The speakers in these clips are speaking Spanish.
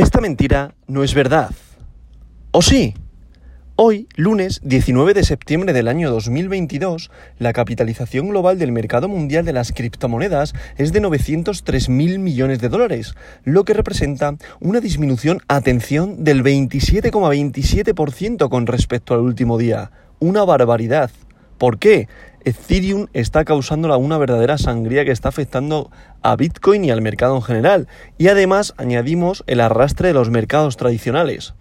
Esta mentira no es verdad. ¿O sí? Hoy, lunes 19 de septiembre del año 2022, la capitalización global del mercado mundial de las criptomonedas es de 903 mil millones de dólares, lo que representa una disminución, atención, del 27,27% con respecto al último día. Una barbaridad. ¿Por qué? Ethereum está causando una verdadera sangría que está afectando a Bitcoin y al mercado en general. Y además añadimos el arrastre de los mercados tradicionales.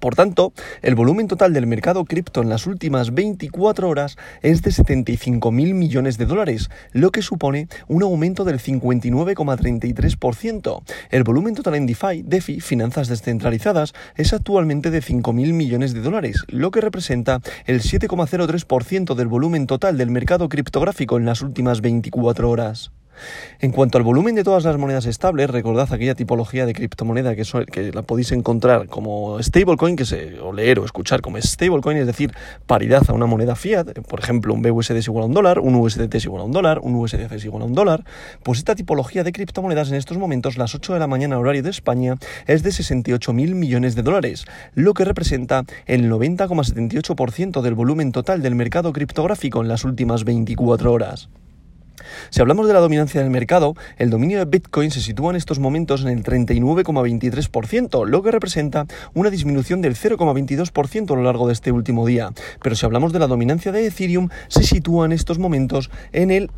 Por tanto, el volumen total del mercado cripto en las últimas 24 horas es de 75 mil millones de dólares, lo que supone un aumento del 59,33%. El volumen total en DeFi, DeFi, finanzas descentralizadas, es actualmente de 5 mil millones de dólares, lo que representa el 7,03% del volumen total del mercado criptográfico en las últimas 24 horas. En cuanto al volumen de todas las monedas estables, recordad aquella tipología de criptomoneda que, la podéis encontrar como stablecoin, que se, o leer o escuchar como stablecoin, es decir, paridad a una moneda fiat, por ejemplo, un BUSD es igual a un dólar, un USDT es igual a un dólar, un USDF es igual a un dólar, pues esta tipología de criptomonedas en estos momentos, las 8 de la mañana horario de España, es de 68 mil millones de dólares, lo que representa el 90,78% del volumen total del mercado criptográfico en las últimas 24 horas. Si hablamos de la dominancia del mercado, el dominio de Bitcoin se sitúa en estos momentos en el 39,23%, lo que representa una disminución del 0,22% a lo largo de este último día. Pero si hablamos de la dominancia de Ethereum, se sitúa en estos momentos en el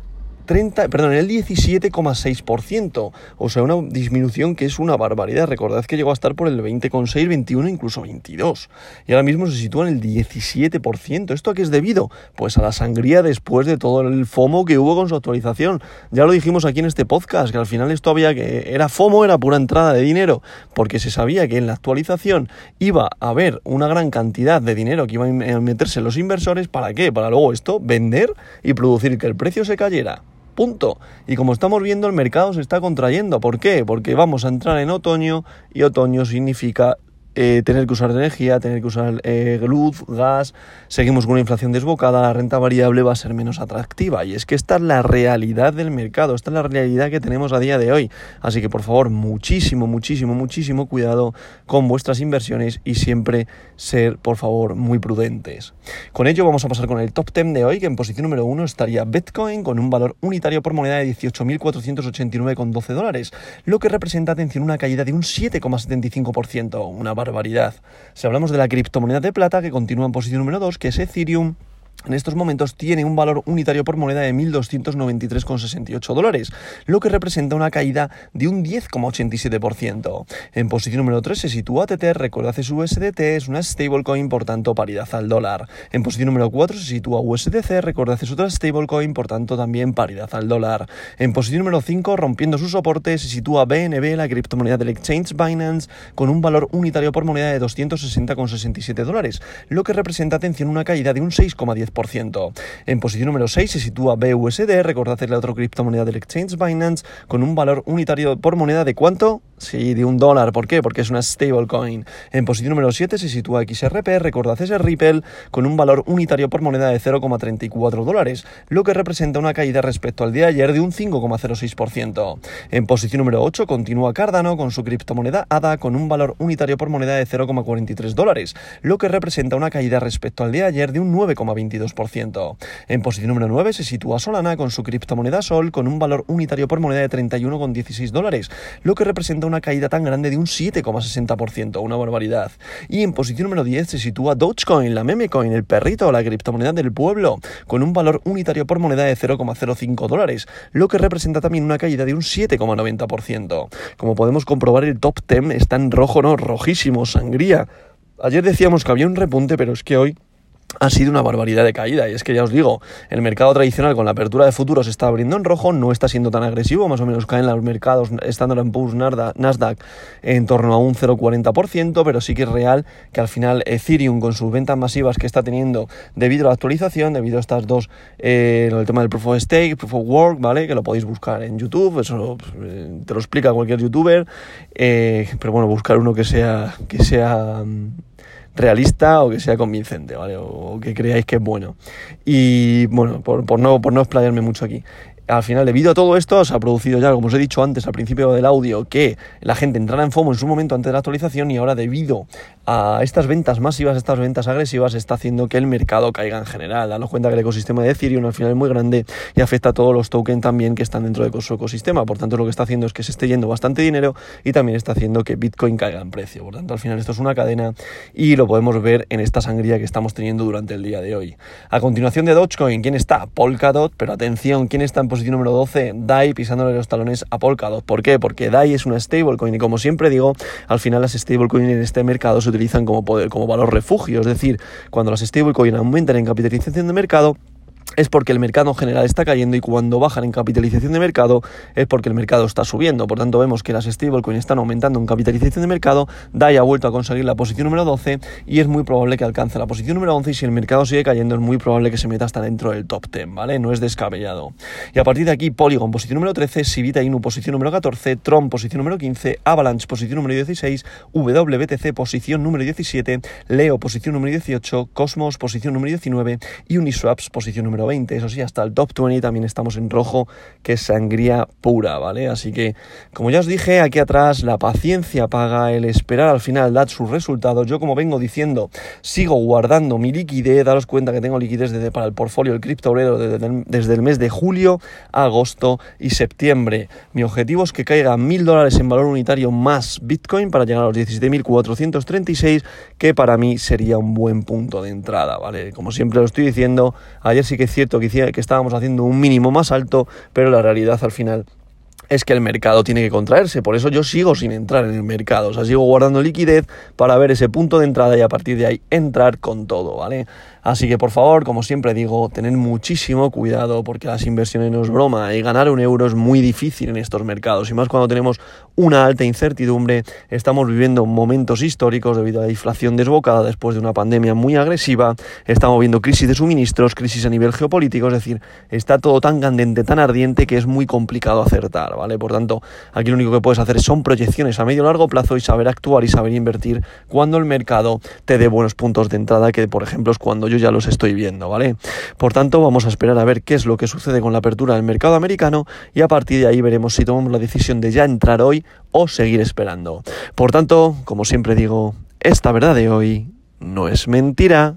30, perdón, en el 17,6%, o sea, una disminución que es una barbaridad. Recordad que llegó a estar por el 20,6, 21, incluso 22. Y ahora mismo se sitúa en el 17%. ¿Esto a qué es debido? Pues a la sangría después de todo el FOMO que hubo con su actualización. Ya lo dijimos aquí en este podcast, que al final esto había que... Era FOMO, era pura entrada de dinero, porque se sabía que en la actualización iba a haber una gran cantidad de dinero que iba a meterse los inversores. ¿Para qué? Para luego esto vender y producir que el precio se cayera. Punto. Y como estamos viendo, el mercado se está contrayendo. ¿Por qué? Porque vamos a entrar en otoño y otoño significa eh, tener que usar energía, tener que usar eh, luz, gas, seguimos con una inflación desbocada, la renta variable va a ser menos atractiva. Y es que esta es la realidad del mercado, esta es la realidad que tenemos a día de hoy. Así que por favor, muchísimo, muchísimo, muchísimo cuidado con vuestras inversiones y siempre ser, por favor, muy prudentes. Con ello vamos a pasar con el top 10 de hoy, que en posición número 1 estaría Bitcoin con un valor unitario por moneda de 18.489,12 dólares, lo que representa, atención, una caída de un 7,75%, una barbaridad. Si hablamos de la criptomoneda de plata, que continúa en posición número 2, que es Ethereum, en estos momentos tiene un valor unitario por moneda de 1.293,68 dólares, lo que representa una caída de un 10,87%. En posición número 3 se sitúa Tether, recordad es USDT, es una stablecoin, por tanto paridad al dólar. En posición número 4 se sitúa USDC, recordad es otra stablecoin, por tanto también paridad al dólar. En posición número 5, rompiendo su soporte, se sitúa BNB, la criptomoneda del exchange Binance, con un valor unitario por moneda de 260,67 dólares, lo que representa, atención, una caída de un 6,10%. En posición número 6 se sitúa BUSD, recordad es la otra criptomoneda del exchange Binance, con un valor unitario por moneda de cuánto? Sí, de un dólar. ¿Por qué? Porque es una stablecoin. En posición número 7 se sitúa XRP, recordad ese Ripple, con un valor unitario por moneda de 0,34 dólares, lo que representa una caída respecto al día de ayer de un 5,06%. En posición número 8 continúa Cardano con su criptomoneda ADA con un valor unitario por moneda de 0,43 dólares, lo que representa una caída respecto al día de ayer de un 9,22%. En posición número 9 se sitúa Solana con su criptomoneda Sol con un valor unitario por moneda de 31,16 dólares, lo que representa una una caída tan grande de un 7,60%, una barbaridad. Y en posición número 10 se sitúa Dogecoin, la meme coin, el perrito, la criptomoneda del pueblo, con un valor unitario por moneda de 0,05 dólares, lo que representa también una caída de un 7,90%. Como podemos comprobar, el top 10 está en rojo, no, rojísimo, sangría. Ayer decíamos que había un repunte, pero es que hoy ha sido una barbaridad de caída. Y es que ya os digo, el mercado tradicional con la apertura de futuros está abriendo en rojo, no está siendo tan agresivo, más o menos caen los mercados Standard Poor's Nasdaq en torno a un 0,40%, pero sí que es real que al final Ethereum con sus ventas masivas que está teniendo debido a la actualización, debido a estas dos, eh, el tema del Proof of Stake, Proof of Work, ¿vale? Que lo podéis buscar en YouTube, eso eh, te lo explica cualquier youtuber, eh, pero bueno, buscar uno que sea, que sea mm, realista o que sea convincente, ¿vale? O, que creáis que es bueno. Y bueno, por, no, por no explayarme mucho aquí. Al final, debido a todo esto, se ha producido ya, como os he dicho antes al principio del audio, que la gente entrara en FOMO en su momento antes de la actualización y ahora debido a estas ventas masivas, estas ventas agresivas, está haciendo que el mercado caiga en general. Danos cuenta que el ecosistema de Ethereum al final es muy grande y afecta a todos los tokens también que están dentro de su ecosistema. Por tanto, lo que está haciendo es que se esté yendo bastante dinero y también está haciendo que Bitcoin caiga en precio. Por tanto, al final esto es una cadena y lo podemos ver en esta sangría que estamos teniendo durante el día de hoy. A continuación de Dogecoin, ¿quién está? Polkadot, pero atención, ¿quién está en posición número 12, DAI pisándole los talones a Polkadot. ¿Por qué? Porque DAI es una stablecoin y como siempre digo, al final las stablecoins en este mercado se utilizan como, poder, como valor refugio. Es decir, cuando las stablecoins aumentan en capitalización de mercado, es porque el mercado en general está cayendo y cuando bajan en capitalización de mercado es porque el mercado está subiendo. Por tanto, vemos que las stablecoins están aumentando en capitalización de mercado, DAI ha vuelto a conseguir la posición número 12 y es muy probable que alcance la posición número 11 y si el mercado sigue cayendo es muy probable que se meta hasta dentro del top 10, ¿vale? No es descabellado. Y a partir de aquí, Polygon posición número 13, Sivita Inu posición número 14, Tron posición número 15, Avalanche posición número 16, WBTC posición número 17, Leo posición número 18, Cosmos posición número 19 y Uniswaps posición número 20. Eso sí, hasta el top 20 también estamos en rojo, que es sangría pura, ¿vale? Así que, como ya os dije, aquí atrás la paciencia paga, el esperar al final dar sus resultados. Yo, como vengo diciendo, sigo guardando mi liquidez. Daros cuenta que tengo liquidez desde, para el portfolio, el cripto desde, desde el mes de julio, agosto y septiembre. Mi objetivo es que caiga mil dólares en valor unitario más Bitcoin para llegar a los 17.436, que para mí sería un buen punto de entrada, ¿vale? Como siempre lo estoy diciendo, ayer sí que es cierto que, que estábamos haciendo un mínimo más alto, pero la realidad al final es que el mercado tiene que contraerse. Por eso yo sigo sin entrar en el mercado. O sea, sigo guardando liquidez para ver ese punto de entrada y a partir de ahí entrar con todo, ¿vale? Así que por favor, como siempre digo, tened muchísimo cuidado porque las inversiones no es broma y ganar un euro es muy difícil en estos mercados. Y más cuando tenemos una alta incertidumbre, estamos viviendo momentos históricos debido a la inflación desbocada después de una pandemia muy agresiva, estamos viendo crisis de suministros, crisis a nivel geopolítico, es decir, está todo tan candente, tan ardiente que es muy complicado acertar, ¿vale? Por tanto, aquí lo único que puedes hacer son proyecciones a medio y largo plazo y saber actuar y saber invertir cuando el mercado te dé buenos puntos de entrada, que por ejemplo es cuando yo ya los estoy viendo, ¿vale? Por tanto, vamos a esperar a ver qué es lo que sucede con la apertura del mercado americano y a partir de ahí veremos si tomamos la decisión de ya entrar hoy o seguir esperando. Por tanto, como siempre digo, esta verdad de hoy no es mentira.